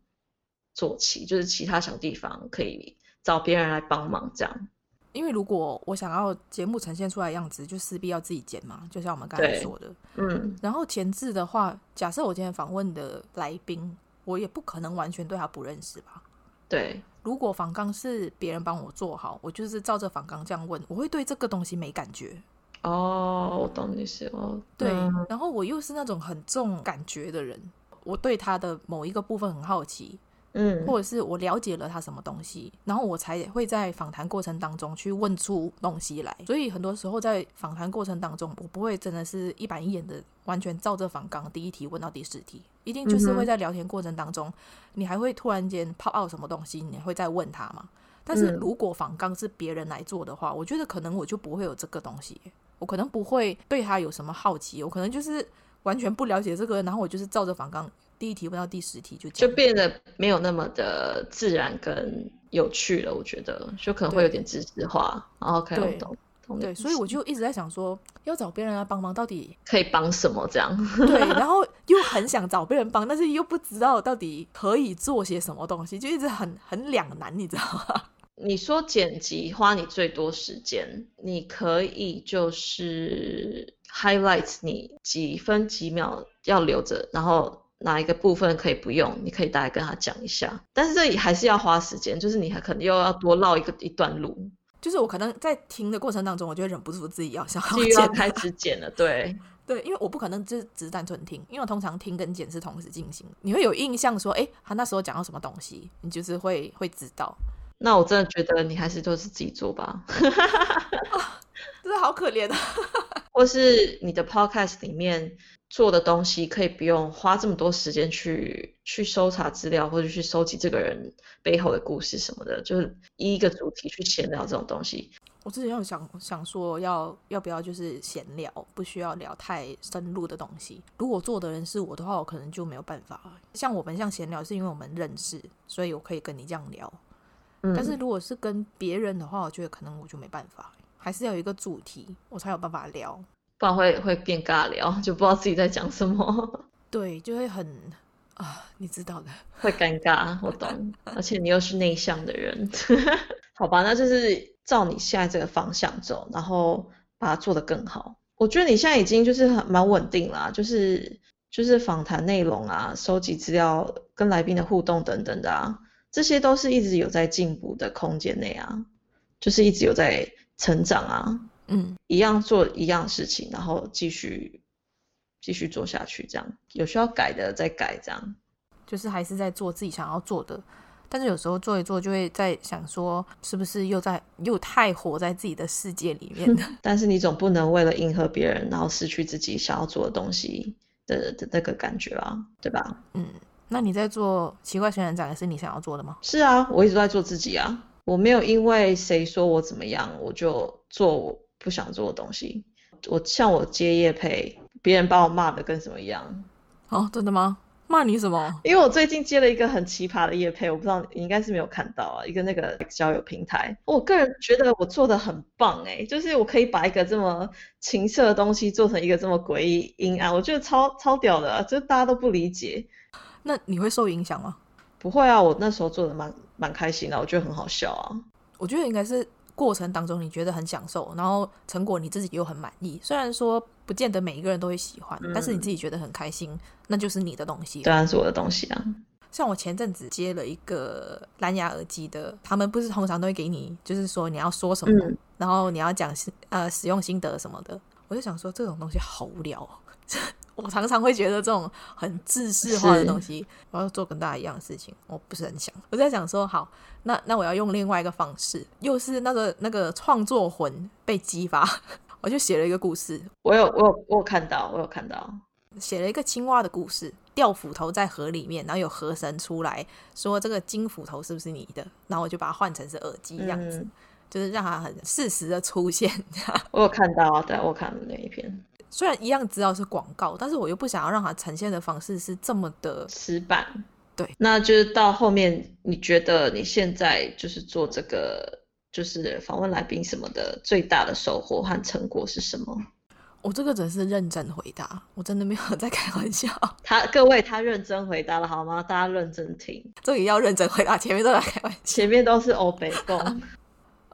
做起，就是其他小地方可以找别人来帮忙这样。因为如果我想要节目呈现出来的样子，就势必要自己剪嘛，就像我们刚才说的，嗯。然后前置的话，假设我今天访问的来宾，我也不可能完全对他不认识吧？对。如果访纲是别人帮我做好，我就是照着访纲这样问，我会对这个东西没感觉。哦，我懂你是哦，对，然后我又是那种很重感觉的人，我对他的某一个部分很好奇，嗯，或者是我了解了他什么东西，然后我才会在访谈过程当中去问出东西来。所以很多时候在访谈过程当中，我不会真的是一板一眼的完全照着访纲第一题问到第十题，一定就是会在聊天过程当中，你还会突然间 pop out 什么东西，你会再问他嘛。但是如果访纲是别人来做的话，我觉得可能我就不会有这个东西。我可能不会对他有什么好奇，我可能就是完全不了解这个，然后我就是照着访纲第一题问到第十题就就变得没有那么的自然跟有趣了。我觉得就可能会有点知识化。然后看不，懂对，所以我就一直在想说，要找别人来帮忙，到底可以帮什么？这样对，然后又很想找别人帮，但是又不知道到底可以做些什么东西，就一直很很两难，你知道吗？你说剪辑花你最多时间，你可以就是 highlight 你几分几秒要留着，然后哪一个部分可以不用，你可以大概跟他讲一下。但是这里还是要花时间，就是你还可能又要多绕一个一段路。就是我可能在听的过程当中，我就忍不住自己要想要剪，开始剪了。对 <laughs> 对，因为我不可能只只单纯听，因为我通常听跟剪是同时进行。你会有印象说，哎，他那时候讲到什么东西，你就是会会知道。那我真的觉得你还是就是自己做吧，<laughs> 真的好可怜啊！<laughs> 或是你的 podcast 里面做的东西，可以不用花这么多时间去去搜查资料，或者去收集这个人背后的故事什么的，就是一个主题去闲聊这种东西。我之前有想想说要要不要就是闲聊，不需要聊太深入的东西。如果做的人是我的话，我可能就没有办法。像我们像闲聊，是因为我们认识，所以我可以跟你这样聊。嗯、但是如果是跟别人的话，我觉得可能我就没办法，还是要有一个主题，我才有办法聊，不然会会变尬聊，<laughs> 就不知道自己在讲什么。对，就会很啊，你知道的，会尴尬，我懂。<laughs> 而且你又是内向的人，<laughs> 好吧，那就是。照你现在这个方向走，然后把它做得更好。我觉得你现在已经就是很蛮稳定啦，就是就是访谈内容啊、收集资料、跟来宾的互动等等的啊，这些都是一直有在进步的空间内啊，就是一直有在成长啊。嗯，一样做一样事情，然后继续继续做下去，这样有需要改的再改，这样就是还是在做自己想要做的。但是有时候做一做，就会在想说，是不是又在又太活在自己的世界里面？<laughs> 但是你总不能为了迎合别人，然后失去自己想要做的东西的的那个感觉啊，对吧？嗯，那你在做奇怪仙人展，也是你想要做的吗？是啊，我一直都在做自己啊，我没有因为谁说我怎么样，我就做我不想做的东西。我像我接业配，别人把我骂的跟什么一样？哦，真的吗？骂你什么？因为我最近接了一个很奇葩的业配，我不知道你应该是没有看到啊，一个那个交友平台。我个人觉得我做的很棒哎，就是我可以把一个这么情色的东西做成一个这么诡异阴暗，我觉得超超屌的啊，就大家都不理解。那你会受影响吗？不会啊，我那时候做的蛮蛮开心的，我觉得很好笑啊。我觉得应该是。过程当中你觉得很享受，然后成果你自己又很满意。虽然说不见得每一个人都会喜欢，嗯、但是你自己觉得很开心，那就是你的东西。当然是我的东西啊。像我前阵子接了一个蓝牙耳机的，他们不是通常都会给你，就是说你要说什么，嗯、然后你要讲呃使用心得什么的。我就想说这种东西好无聊。我常常会觉得这种很制式化的东西，我要做跟大家一样的事情，我不是很想。我在想说，好，那那我要用另外一个方式，又是那个那个创作魂被激发，<laughs> 我就写了一个故事。我有我有我有看到，我有看到，写了一个青蛙的故事，掉斧头在河里面，然后有河神出来说这个金斧头是不是你的？然后我就把它换成是耳机这样子，嗯、就是让它很适时的出现。我有看到，对，我看了那一篇。虽然一样知道是广告，但是我又不想要让它呈现的方式是这么的死板。对，那就是到后面，你觉得你现在就是做这个，就是访问来宾什么的，最大的收获和成果是什么？我这个只是认真回答，我真的没有在开玩笑。<laughs> 他各位，他认真回答了好吗？大家认真听，这里要认真回答，前面都在开玩笑，前面都是欧北共。<laughs>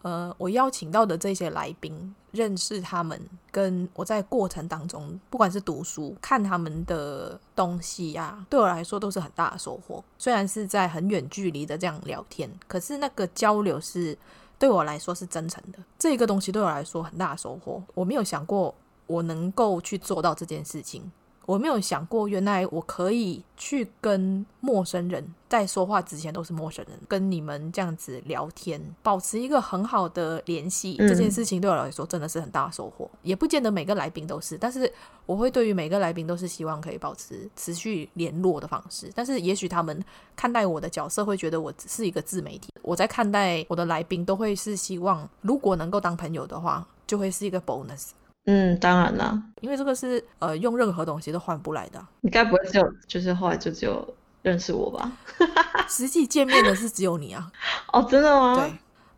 呃，我邀请到的这些来宾，认识他们，跟我在过程当中，不管是读书、看他们的东西呀、啊，对我来说都是很大的收获。虽然是在很远距离的这样聊天，可是那个交流是对我来说是真诚的。这个东西对我来说很大的收获，我没有想过我能够去做到这件事情。我没有想过，原来我可以去跟陌生人在说话之前都是陌生人，跟你们这样子聊天，保持一个很好的联系，这件事情对我来说真的是很大的收获。也不见得每个来宾都是，但是我会对于每个来宾都是希望可以保持持续联络的方式。但是也许他们看待我的角色会觉得我只是一个自媒体，我在看待我的来宾都会是希望，如果能够当朋友的话，就会是一个 bonus。嗯，当然啦，因为这个是呃用任何东西都换不来的。你该不会只有就是后来就只有认识我吧？<laughs> 实际见面的是只有你啊！哦，真的吗？对，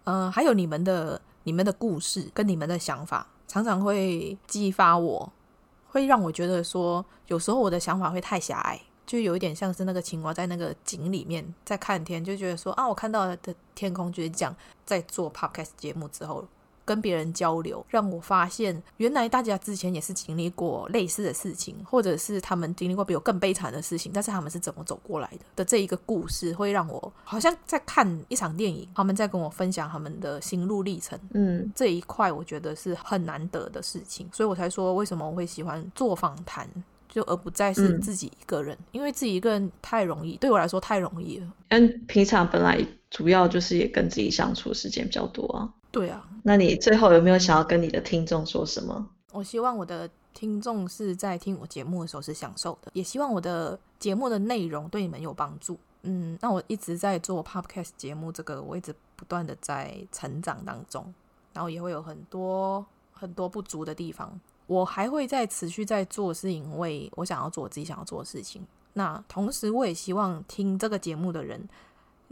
呃，还有你们的你们的故事跟你们的想法，常常会激发我，会让我觉得说，有时候我的想法会太狭隘，就有一点像是那个青蛙在那个井里面在看天，就觉得说啊，我看到的天空就是这样。在做 podcast 节目之后。跟别人交流，让我发现原来大家之前也是经历过类似的事情，或者是他们经历过比我更悲惨的事情，但是他们是怎么走过来的的这一个故事，会让我好像在看一场电影，他们在跟我分享他们的心路历程。嗯，这一块我觉得是很难得的事情，所以我才说为什么我会喜欢做访谈，就而不再是自己一个人，嗯，因为自己一个人太容易，对我来说太容易了。嗯，平常本来主要就是也跟自己相处的时间比较多啊。对啊，那你最后有没有想要跟你的听众说什么？我希望我的听众是在听我节目的时候是享受的，也希望我的节目的内容对你们有帮助。嗯，那我一直在做 Podcast 节目，这个我一直不断的在成长当中，然后也会有很多很多不足的地方。我还会在持续在做，是因为我想要做我自己想要做的事情。那同时，我也希望听这个节目的人，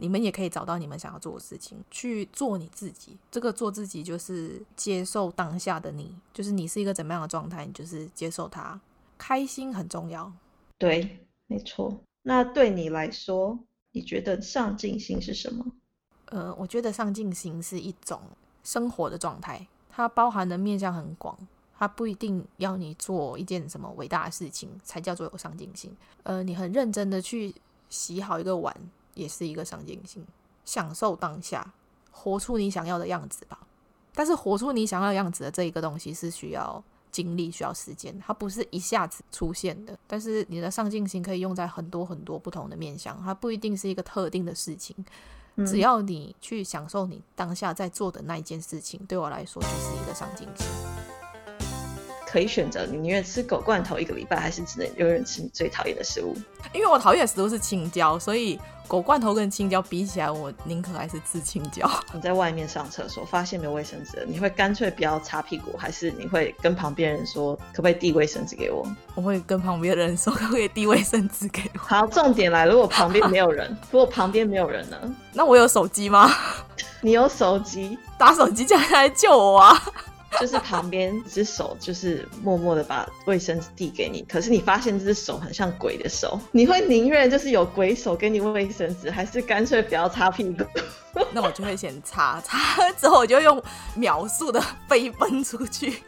你们也可以找到你们想要做的事情，去做你自己。这个做自己就是接受当下的你，就是你是一个怎么样的状态，你就是接受它。开心很重要。对，没错。那对你来说，你觉得上进心是什么？呃，我觉得上进心是一种生活的状态，它包含的面向很广。他不一定要你做一件什么伟大的事情才叫做有上进心。呃，你很认真的去洗好一个碗，也是一个上进心。享受当下，活出你想要的样子吧。但是，活出你想要的样子的这一个东西是需要精力、需要时间，它不是一下子出现的。但是，你的上进心可以用在很多很多不同的面向，它不一定是一个特定的事情。只要你去享受你当下在做的那一件事情，对我来说就是一个上进心。可以选择，你宁愿吃狗罐头一个礼拜，还是只能永远吃你最讨厌的食物？因为我讨厌的食物是青椒，所以狗罐头跟青椒比起来，我宁可还是吃青椒。<laughs> 你在外面上厕所发现没有卫生纸，你会干脆不要擦屁股，还是你会跟旁边人说可不可以递卫生纸给我？我会跟旁边的人说可不可以递卫生纸给我。好，重点来，如果旁边没有人，如果旁边没有人呢？<laughs> 那我有手机吗？<laughs> 你有手机，打手机叫他来救我啊！就是旁边一只手，就是默默的把卫生纸递给你。可是你发现这只手很像鬼的手，你会宁愿就是有鬼手给你卫生纸，还是干脆不要擦屁股？<laughs> 那我就会先擦，擦之后我就用秒速的飞奔出去。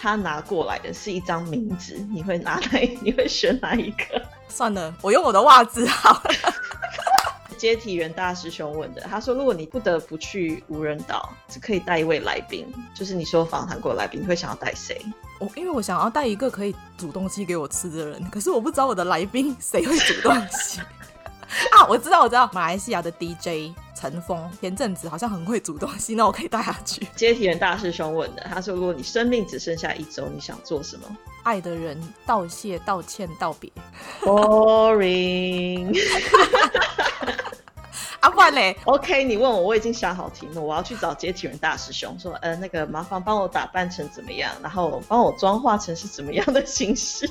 他拿过来的是一张冥纸，你会拿哪？你会选哪一个？算了，我用我的袜子好了。接体员大师兄问的，他说：“如果你不得不去无人岛，只可以带一位来宾，就是你说访谈过的来宾，你会想要带谁？”我因为我想要带一个可以煮东西给我吃的人，可是我不知道我的来宾 <laughs> 谁会煮东西 <laughs> 啊！我知道，我知道，马来西亚的 DJ 陈峰前阵子好像很会煮东西，那我可以带他去。接体员大师兄问的，他说：“如果你生命只剩下一周，你想做什么？”爱的人道谢、道歉、道别。Boring。<laughs> 阿冠嘞，OK，你问我，我已经想好题目，我要去找接体人大师兄，说，呃，那个麻烦帮我打扮成怎么样，然后帮我妆化成是怎么样的形式。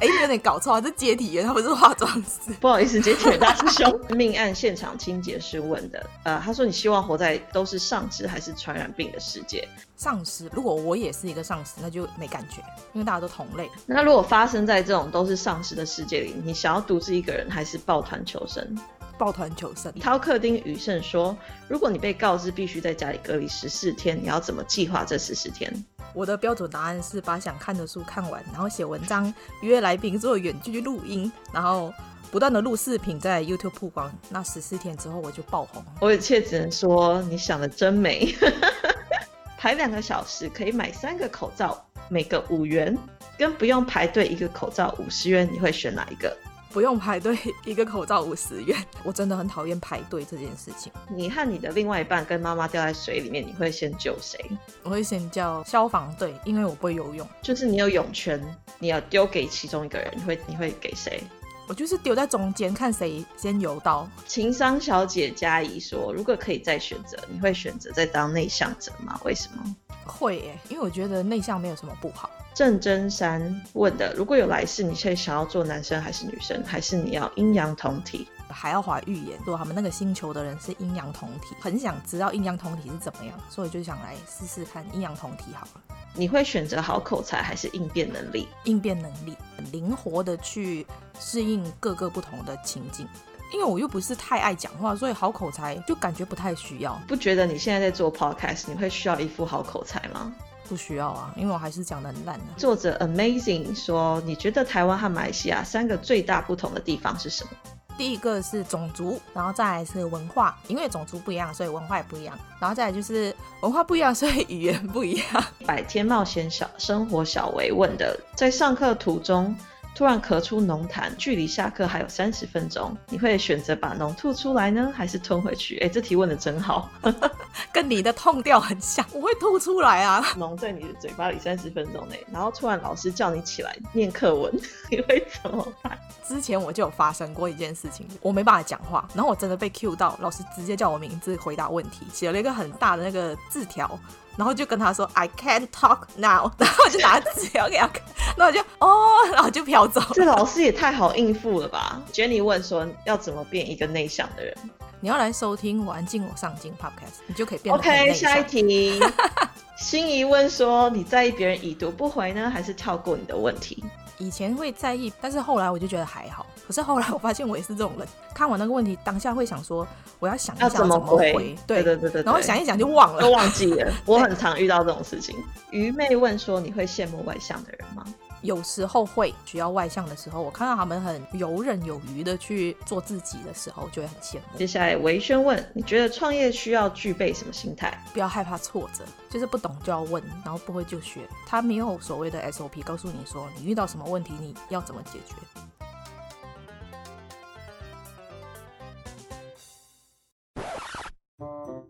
哎、欸，有点搞错，这接体人他不是化妆师。<laughs> 不好意思，接体人大师兄。命案现场清洁师问的，呃，他说你希望活在都是丧尸还是传染病的世界？丧尸，如果我也是一个丧尸，那就没感觉，因为大家都同类。那如果发生在这种都是丧尸的世界里，你想要独自一个人还是抱团求生？抱团求生。陶克丁宇胜说：“如果你被告知必须在家里隔离十四天，你要怎么计划这十四天？”我的标准答案是把想看的书看完，然后写文章，约来宾做远距录音，然后不断的录视频在 YouTube 曝光。那十四天之后我就爆红。我一切只能说你想的真美。<laughs> 排两个小时可以买三个口罩，每个五元，跟不用排队一个口罩五十元，你会选哪一个？不用排队，一个口罩五十元。<laughs> 我真的很讨厌排队这件事情。你和你的另外一半跟妈妈掉在水里面，你会先救谁？我会先叫消防队，因为我不会游泳。就是你有泳圈，你要丢给其中一个人，你会你会给谁？我就是丢在中间，看谁先游到。情商小姐佳怡说：“如果可以再选择，你会选择再当内向者吗？为什么？”会耶，因为我觉得内向没有什么不好。郑真山问的：如果有来世，你会想要做男生还是女生？还是你要阴阳同体？还要华预言，说他们那个星球的人是阴阳同体，很想知道阴阳同体是怎么样，所以就想来试试看阴阳同体好了。你会选择好口才还是应变能力？应变能力，很灵活的去适应各个不同的情境。因为我又不是太爱讲话，所以好口才就感觉不太需要。不觉得你现在在做 podcast，你会需要一副好口才吗？不需要啊，因为我还是讲的很烂的。作者 Amazing 说，你觉得台湾和马来西亚三个最大不同的地方是什么？第一个是种族，然后再来是文化，因为种族不一样，所以文化也不一样。然后再来就是文化不一样，所以语言不一样。<laughs> 百天冒险小生活小维问的，在上课途中。突然咳出浓痰，距离下课还有三十分钟，你会选择把脓吐出来呢，还是吞回去？哎，这题问的真好，<laughs> 跟你的痛调很像。我会吐出来啊，脓在你的嘴巴里三十分钟内，然后突然老师叫你起来念课文，<laughs> 你会怎么办？之前我就有发生过一件事情，我没办法讲话，然后我真的被 cue 到，老师直接叫我名字回答问题，写了一个很大的那个字条。然后就跟他说 I can't talk now，<laughs> 然后我就拿纸条给他看，然后我就哦，然后就飘走。这老师也太好应付了吧？Jenny 问说要怎么变一个内向的人？你要来收听我安静我上进 Podcast，你就可以变。OK，下一题。<laughs> 心仪问说你在意别人已读不回呢，还是跳过你的问题？以前会在意，但是后来我就觉得还好。可是后来我发现我也是这种人，看完那个问题，当下会想说，我要想一下怎么回。对对对对，然后想一想就忘了，都忘记了。<laughs> 我很常遇到这种事情。愚昧问说，你会羡慕外向的人吗？有时候会需要外向的时候，我看到他们很游刃有余的去做自己的时候，就会很羡慕。接下来维轩问，你觉得创业需要具备什么心态？不要害怕挫折，就是不懂就要问，然后不会就学。他没有所谓的 SOP 告诉你说，你遇到什么问题你要怎么解决。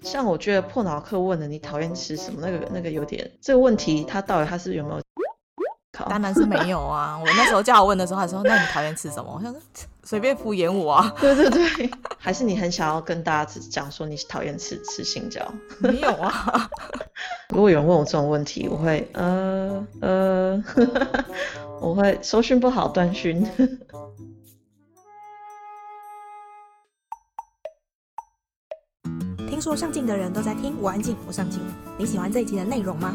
像我觉得破脑课问的，你讨厌吃什么？那个那个有点这个问题，他到底他是有没有？当然是没有啊！我那时候叫我问的时候，他说：“那你讨厌吃什么？”我想说随便敷衍我啊。对对对，还是你很想要跟大家讲说你讨厌吃吃青椒？没有啊。<laughs> 如果有人问我这种问题，我会呃呃，<laughs> 我会收讯不好断讯。听说上镜的人都在听，我安静，我上镜。你喜欢这一集的内容吗？